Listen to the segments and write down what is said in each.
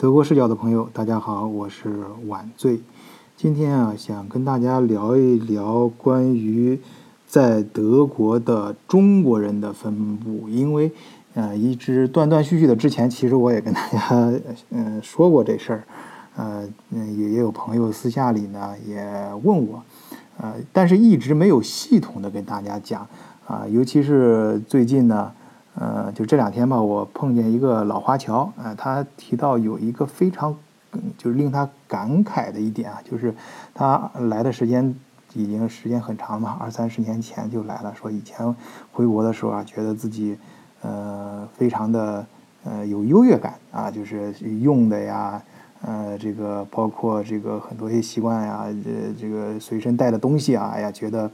德国视角的朋友，大家好，我是晚醉。今天啊，想跟大家聊一聊关于在德国的中国人的分布，因为呃，一直断断续续的，之前其实我也跟大家嗯 说过这事儿，呃，也也有朋友私下里呢也问我，呃，但是一直没有系统的跟大家讲啊，尤其是最近呢。呃，就这两天吧，我碰见一个老华侨，呃，他提到有一个非常，就是令他感慨的一点啊，就是他来的时间已经时间很长嘛，二三十年前就来了，说以前回国的时候啊，觉得自己呃非常的呃有优越感啊，就是用的呀，呃，这个包括这个很多些习惯呀，这这个随身带的东西啊，哎呀，觉得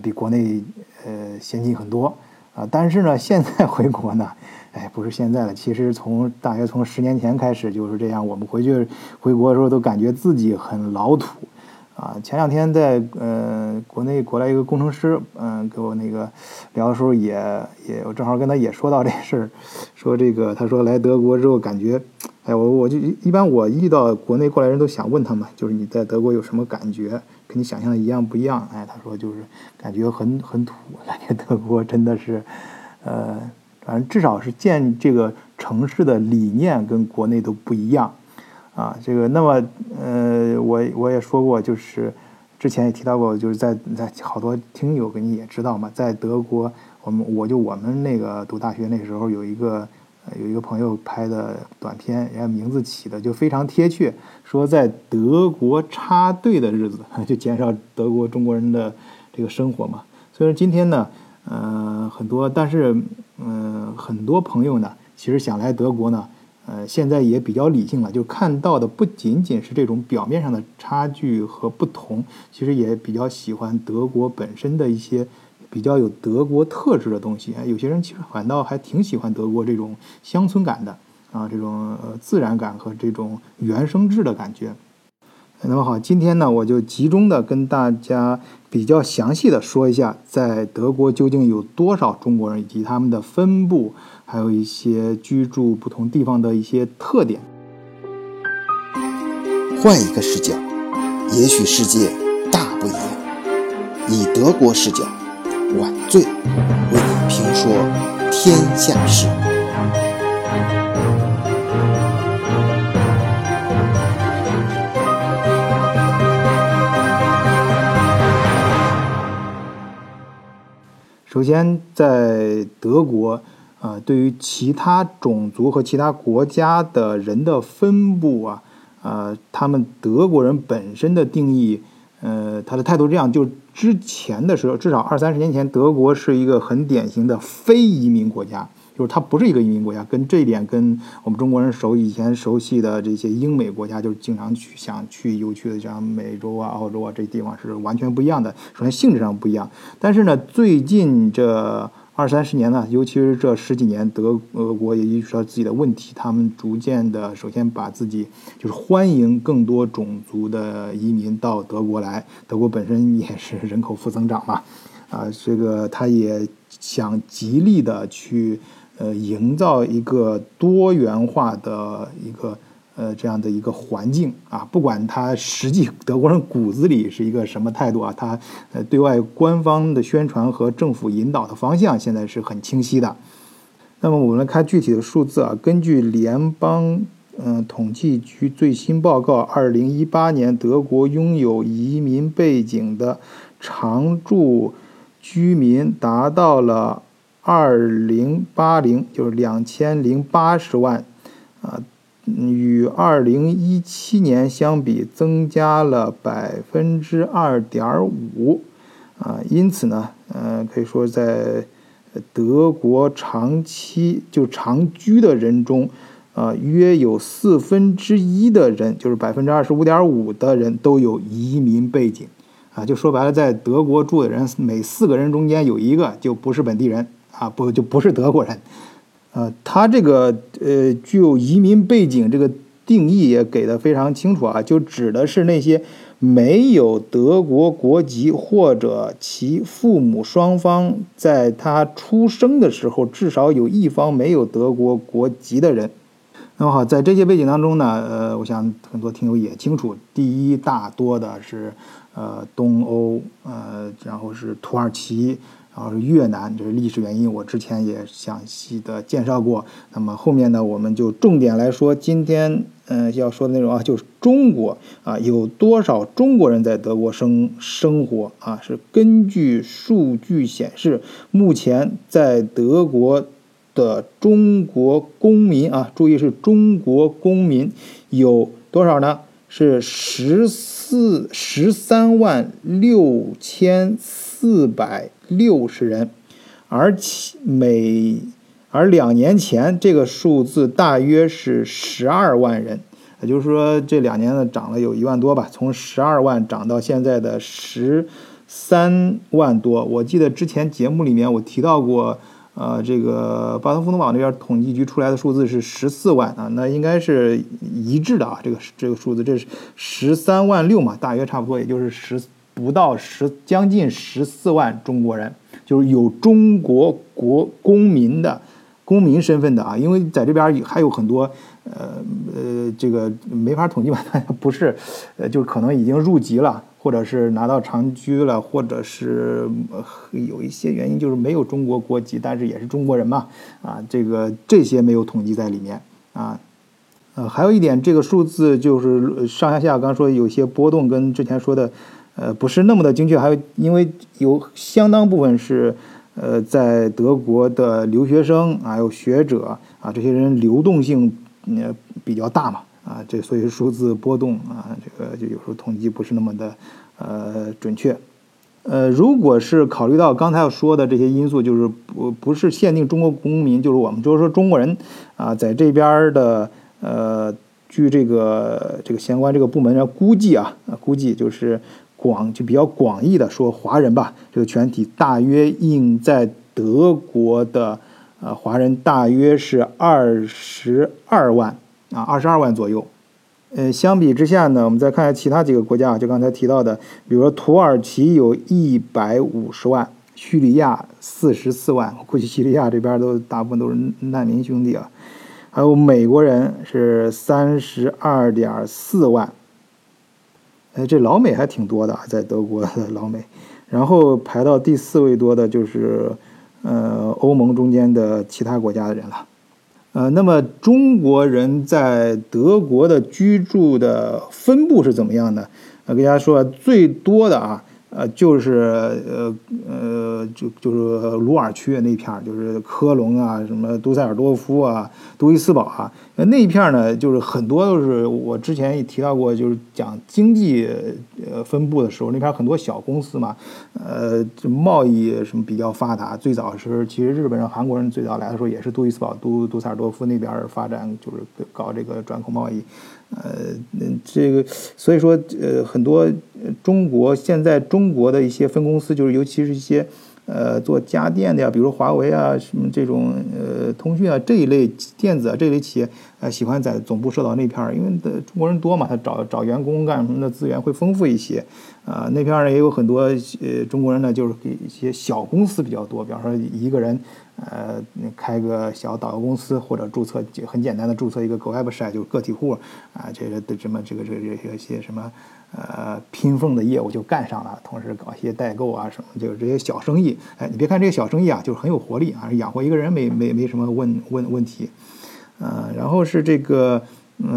比国内呃先进很多。啊，但是呢，现在回国呢，哎，不是现在了，其实从大约从十年前开始就是这样。我们回去回国的时候都感觉自己很老土，啊，前两天在呃国内过来一个工程师，嗯，给我那个聊的时候也也，我正好跟他也说到这事儿，说这个他说来德国之后感觉，哎，我我就一般我遇到国内过来人都想问他们，就是你在德国有什么感觉？跟你想象的一样不一样？哎，他说就是感觉很很土，感觉德国真的是，呃，反正至少是建这个城市的理念跟国内都不一样，啊，这个那么呃，我我也说过，就是之前也提到过，就是在在好多听友跟你也知道嘛，在德国，我们我就我们那个读大学那时候有一个。有一个朋友拍的短片，人家名字起的就非常贴切，说在德国插队的日子，就减少德国中国人的这个生活嘛。所以说今天呢，呃，很多，但是，嗯，很多朋友呢，其实想来德国呢，呃，现在也比较理性了，就看到的不仅仅是这种表面上的差距和不同，其实也比较喜欢德国本身的一些。比较有德国特质的东西，有些人其实反倒还挺喜欢德国这种乡村感的啊，这种呃自然感和这种原生质的感觉。那么好，今天呢，我就集中的跟大家比较详细的说一下，在德国究竟有多少中国人，以及他们的分布，还有一些居住不同地方的一些特点。换一个视角，也许世界大不一样。以德国视角。晚醉为你评说天下事。首先，在德国，啊，对于其他种族和其他国家的人的分布啊，啊，他们德国人本身的定义。呃，他的态度这样，就之前的时候，至少二三十年前，德国是一个很典型的非移民国家，就是它不是一个移民国家，跟这一点跟我们中国人熟以前熟悉的这些英美国家，就是经常去想去游去的，像美洲啊、澳洲啊这地方是完全不一样的。首先性质上不一样，但是呢，最近这。二三十年呢，尤其是这十几年，德俄国也意识到自己的问题，他们逐渐的，首先把自己就是欢迎更多种族的移民到德国来。德国本身也是 人口负增长嘛，啊，这个他也想极力的去呃营造一个多元化的一个。呃，这样的一个环境啊，不管他实际德国人骨子里是一个什么态度啊，他呃对外官方的宣传和政府引导的方向现在是很清晰的。那么我们来看具体的数字啊，根据联邦嗯统计局最新报告，二零一八年德国拥有移民背景的常住居民达到了二零八零，就是两千零八十万啊。与二零一七年相比，增加了百分之二点五，啊，因此呢，呃，可以说在德国长期就长居的人中，啊，约有四分之一的人，就是百分之二十五点五的人都有移民背景，啊，就说白了，在德国住的人每四个人中间有一个就不是本地人，啊，不就不是德国人。呃，他这个呃具有移民背景这个定义也给的非常清楚啊，就指的是那些没有德国国籍或者其父母双方在他出生的时候至少有一方没有德国国籍的人。那么好，在这些背景当中呢，呃，我想很多听友也清楚，第一大多的是呃东欧，呃，然后是土耳其。然后是越南，这是历史原因，我之前也详细的介绍过。那么后面呢，我们就重点来说今天嗯要说的内容啊，就是中国啊有多少中国人在德国生生活啊？是根据数据显示，目前在德国的中国公民啊，注意是中国公民有多少呢？是十四十三万六千四百。六十人，而且每而两年前这个数字大约是十二万人，也就是说这两年呢涨了有一万多吧，从十二万涨到现在的十三万多。我记得之前节目里面我提到过，呃，这个巴特福通网那边统计局出来的数字是十四万啊，那应该是一致的啊，这个这个数字这是十三万六嘛，大约差不多也就是十。不到十，将近十四万中国人，就是有中国国公民的公民身份的啊，因为在这边还有很多，呃呃，这个没法统计吧，不是，呃，就可能已经入籍了，或者是拿到长居了，或者是有一些原因就是没有中国国籍，但是也是中国人嘛，啊，这个这些没有统计在里面啊，呃，还有一点，这个数字就是上下下，刚说有些波动，跟之前说的。呃，不是那么的精确，还有因为有相当部分是，呃，在德国的留学生，还有学者啊，这些人流动性呃比较大嘛，啊，这所以数字波动啊，这个就有时候统计不是那么的呃准确。呃，如果是考虑到刚才要说的这些因素，就是不不是限定中国公民，就是我们就是说中国人啊，在这边的呃，据这个这个相关这个部门的估计啊，估计就是。广就比较广义的说，华人吧，这个全体大约应在德国的呃华人大约是二十二万啊，二十二万左右。呃，相比之下呢，我们再看下其他几个国家，就刚才提到的，比如说土耳其有一百五十万，叙利亚四十四万，我估计叙利亚这边都大部分都是难民兄弟啊。还有美国人是三十二点四万。哎，这老美还挺多的，在德国的老美，然后排到第四位多的就是，呃，欧盟中间的其他国家的人了，呃，那么中国人在德国的居住的分布是怎么样的？呃，给大家说，最多的啊。呃，就是呃呃，就就是鲁尔区那片儿，就是科隆啊，什么杜塞尔多夫啊，杜伊斯堡啊，那一片呢，就是很多都是我之前也提到过，就是讲经济呃分布的时候，那边很多小公司嘛，呃，贸易什么比较发达。最早是其实日本人、韩国人最早来的时候，也是杜伊斯堡、杜杜塞尔多夫那边发展，就是搞这个转口贸易。呃，这个所以说，呃，很多中国现在中国的一些分公司，就是尤其是一些呃做家电的呀，比如华为啊，什么这种呃通讯啊这一类电子啊这一类企业，呃，喜欢在总部设到那片儿，因为的中国人多嘛，他找找员工干什么的资源会丰富一些。啊，那片儿呢也有很多呃中国人呢，就是给一些小公司比较多，比方说一个人。呃，开个小导游公司或者注册就很简单的注册一个 website 就是个体户啊，这个的什么这个这个这些什么呃拼缝的业务就干上了，同时搞一些代购啊什么，就是这些小生意。哎，你别看这些小生意啊，就是很有活力啊，养活一个人没没没什么问问问题。呃，然后是这个嗯。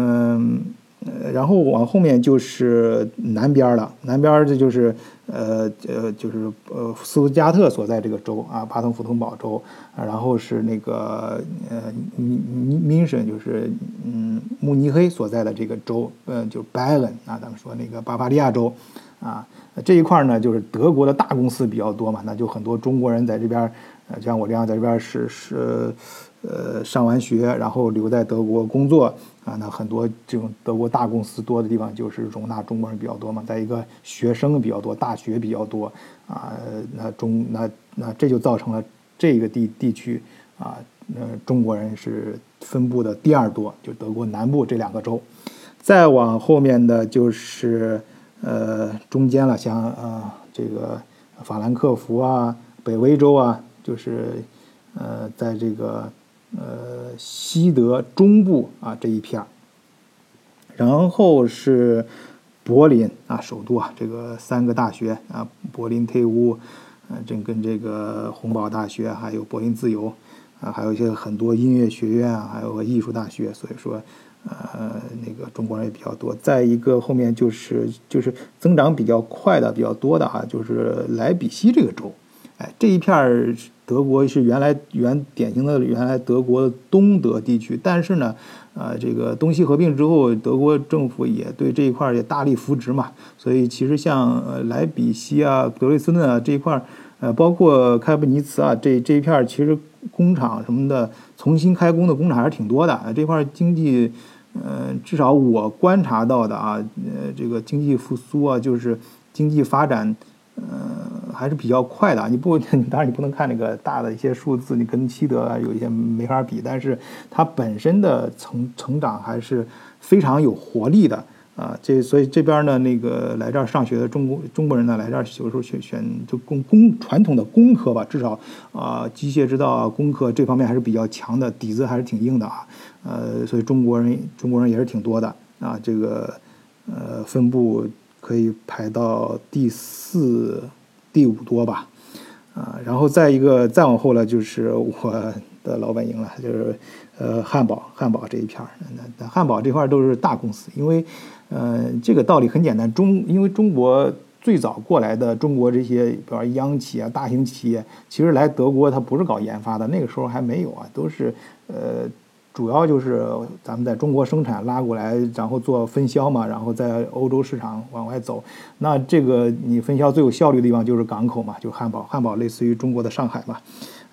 呃，然后往后面就是南边了，南边这就是呃呃就是呃斯图加特所在这个州啊，巴登符腾堡州，然后是那个呃米米米什就是嗯慕尼黑所在的这个州，呃就拜恩啊，咱们说那个巴伐利亚州啊这一块呢就是德国的大公司比较多嘛，那就很多中国人在这边，呃像我这样在这边是是。呃，上完学然后留在德国工作啊，那很多这种德国大公司多的地方就是容纳中国人比较多嘛。再一个，学生比较多，大学比较多啊，那中那那这就造成了这个地地区啊，呃，中国人是分布的第二多，就德国南部这两个州。再往后面的就是呃中间了，像呃这个法兰克福啊，北威州啊，就是呃在这个。呃西德中部啊这一片，然后是柏林啊首都啊这个三个大学啊柏林特乌，呃这跟这个洪堡大学还有柏林自由啊还有一些很多音乐学院啊还有个艺术大学，所以说。呃，那个中国人也比较多。再一个，后面就是就是增长比较快的、比较多的哈，就是莱比锡这个州。哎，这一片德国是原来原典型的原来德国东德地区，但是呢，呃，这个东西合并之后，德国政府也对这一块也大力扶植嘛。所以其实像呃莱比锡啊、德累斯顿啊这一块，呃，包括开普尼茨啊这这一片，其实工厂什么的重新开工的工厂还是挺多的。这块经济。呃，至少我观察到的啊，呃，这个经济复苏啊，就是经济发展，呃，还是比较快的。你不，当然你不能看那个大的一些数字，你跟西德有一些没法比，但是它本身的成成长还是非常有活力的。啊，这所以这边呢，那个来这儿上学的中国中国人呢，来这儿有时候选选就工工传统的工科吧，至少啊，机械制造啊，工科这方面还是比较强的，底子还是挺硬的啊。呃，所以中国人中国人也是挺多的啊。这个呃分布可以排到第四、第五多吧。啊，然后再一个再往后呢，就是我的老本营了，就是呃汉堡汉堡这一片儿。那那汉堡这块都是大公司，因为。呃，这个道理很简单，中因为中国最早过来的中国这些，比如央企啊、大型企业，其实来德国它不是搞研发的，那个时候还没有啊，都是呃，主要就是咱们在中国生产拉过来，然后做分销嘛，然后在欧洲市场往外走。那这个你分销最有效率的地方就是港口嘛，就汉堡，汉堡类似于中国的上海嘛，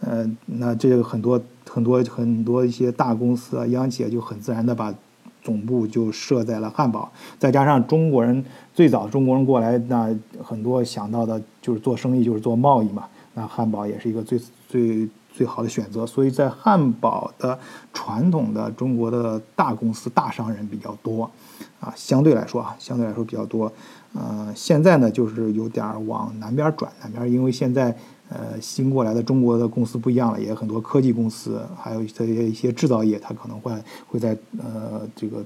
呃，那这个很多很多很多一些大公司啊、央企就很自然的把。总部就设在了汉堡，再加上中国人最早中国人过来，那很多想到的就是做生意，就是做贸易嘛。那汉堡也是一个最最最好的选择。所以在汉堡的传统的中国的大公司、大商人比较多，啊，相对来说啊，相对来说比较多。呃，现在呢，就是有点往南边转，南边因为现在。呃，新过来的中国的公司不一样了，也有很多科技公司，还有一些一些制造业，它可能会会在呃这个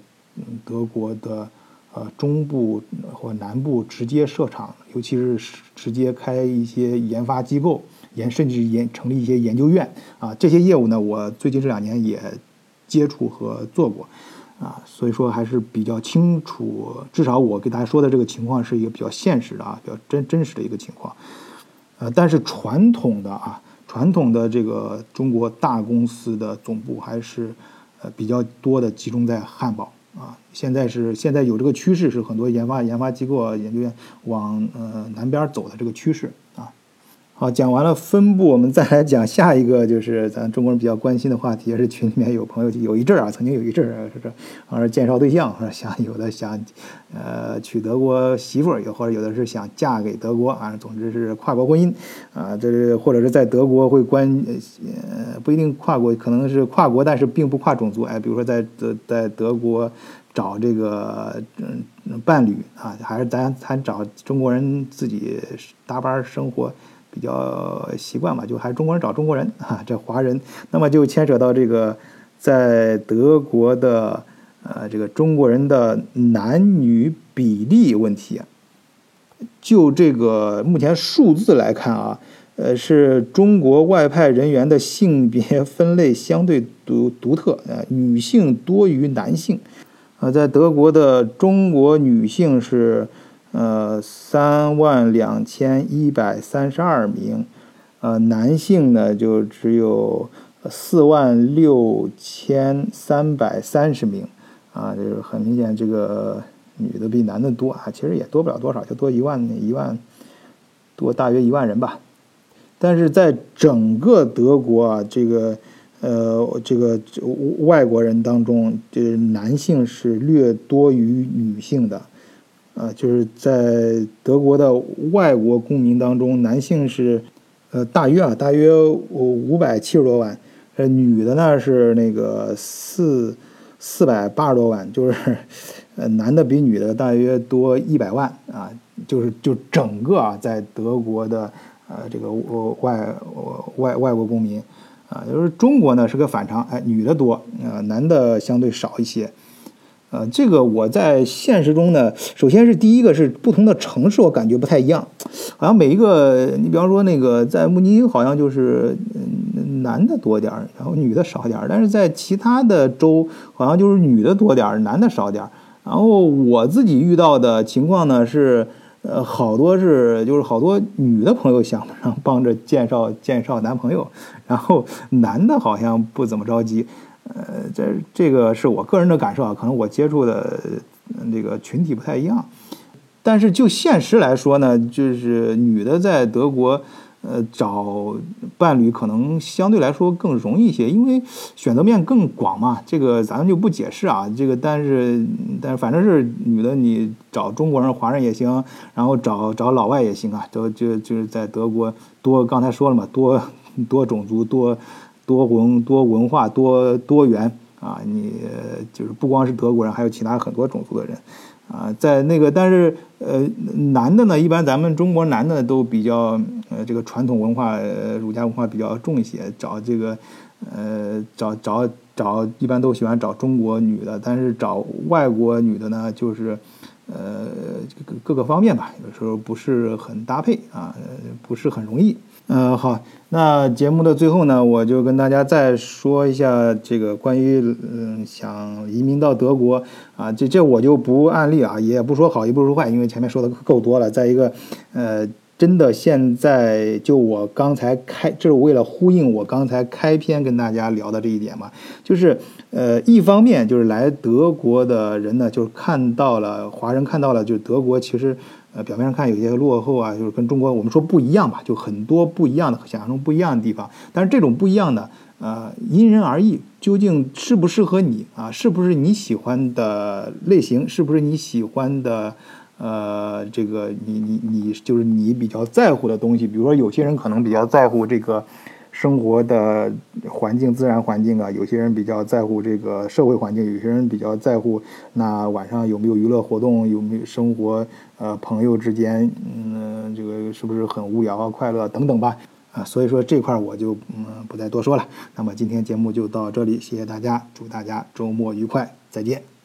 德国的呃中部或南部直接设厂，尤其是直接开一些研发机构，研甚至研成立一些研究院啊，这些业务呢，我最近这两年也接触和做过啊，所以说还是比较清楚，至少我给大家说的这个情况是一个比较现实的啊，比较真真实的一个情况。呃，但是传统的啊，传统的这个中国大公司的总部还是呃比较多的集中在汉堡啊。现在是现在有这个趋势，是很多研发研发机构啊、研究院往呃南边走的这个趋势啊。好，讲完了分布，我们再来讲下一个，就是咱中国人比较关心的话题，也是群里面有朋友有一阵儿啊，曾经有一阵儿是这，是介绍对象，想有的想，呃，娶德国媳妇儿，有或者有的是想嫁给德国啊，总之是跨国婚姻啊，这是或者是在德国会关，呃，不一定跨国，可能是跨国，但是并不跨种族，哎，比如说在德在德国找这个嗯伴侣啊，还是咱咱找中国人自己搭班生活。比较习惯嘛，就还是中国人找中国人啊，这华人，那么就牵扯到这个在德国的呃这个中国人的男女比例问题。就这个目前数字来看啊，呃，是中国外派人员的性别分类相对独独特，呃，女性多于男性，呃，在德国的中国女性是。呃，三万两千一百三十二名，呃，男性呢就只有四万六千三百三十名，啊，就是很明显，这个女的比男的多啊，其实也多不了多少，就多一万一万多，大约一万人吧。但是在整个德国啊，这个呃，这个外国人当中，这男性是略多于女性的。啊，就是在德国的外国公民当中，男性是，呃，大约啊，大约五五百七十多万，呃，女的呢是那个四四百八十多万，就是，呃，男的比女的大约多一百万啊，就是就整个啊，在德国的呃这个外外外国公民，啊，就是中国呢是个反常，哎，女的多，呃，男的相对少一些。呃，这个我在现实中呢，首先是第一个是不同的城市，我感觉不太一样，好像每一个，你比方说那个在慕尼黑，好像就是男的多点儿，然后女的少点儿，但是在其他的州，好像就是女的多点儿，男的少点儿。然后我自己遇到的情况呢是，呃，好多是就是好多女的朋友想帮着介绍介绍男朋友，然后男的好像不怎么着急。呃，这这个是我个人的感受啊，可能我接触的这个群体不太一样，但是就现实来说呢，就是女的在德国，呃，找伴侣可能相对来说更容易一些，因为选择面更广嘛。这个咱们就不解释啊，这个但是但是反正是女的，你找中国人、华人也行，然后找找老外也行啊，都就就是在德国多，刚才说了嘛，多多种族多。多文多文化多多元啊，你就是不光是德国人，还有其他很多种族的人啊，在那个但是呃男的呢，一般咱们中国男的都比较呃这个传统文化呃儒家文化比较重一些，找这个呃找找找一般都喜欢找中国女的，但是找外国女的呢，就是呃各各个方面吧，有时候不是很搭配啊，不是很容易。嗯，好，那节目的最后呢，我就跟大家再说一下这个关于嗯想移民到德国啊，这这我就不案例啊，也不说好也不说坏，因为前面说的够多了。再一个，呃，真的现在就我刚才开，这是为了呼应我刚才开篇跟大家聊的这一点嘛，就是呃，一方面就是来德国的人呢，就是看到了华人看到了，就德国其实。呃，表面上看有些落后啊，就是跟中国我们说不一样吧，就很多不一样的，想象中不一样的地方。但是这种不一样的，呃，因人而异，究竟适不适合你啊？是不是你喜欢的类型？是不是你喜欢的？呃，这个你你你就是你比较在乎的东西。比如说，有些人可能比较在乎这个。生活的环境、自然环境啊，有些人比较在乎这个社会环境，有些人比较在乎那晚上有没有娱乐活动，有没有生活，呃，朋友之间，嗯，这个是不是很无聊啊、快乐等等吧，啊，所以说这块我就嗯不再多说了。那么今天节目就到这里，谢谢大家，祝大家周末愉快，再见。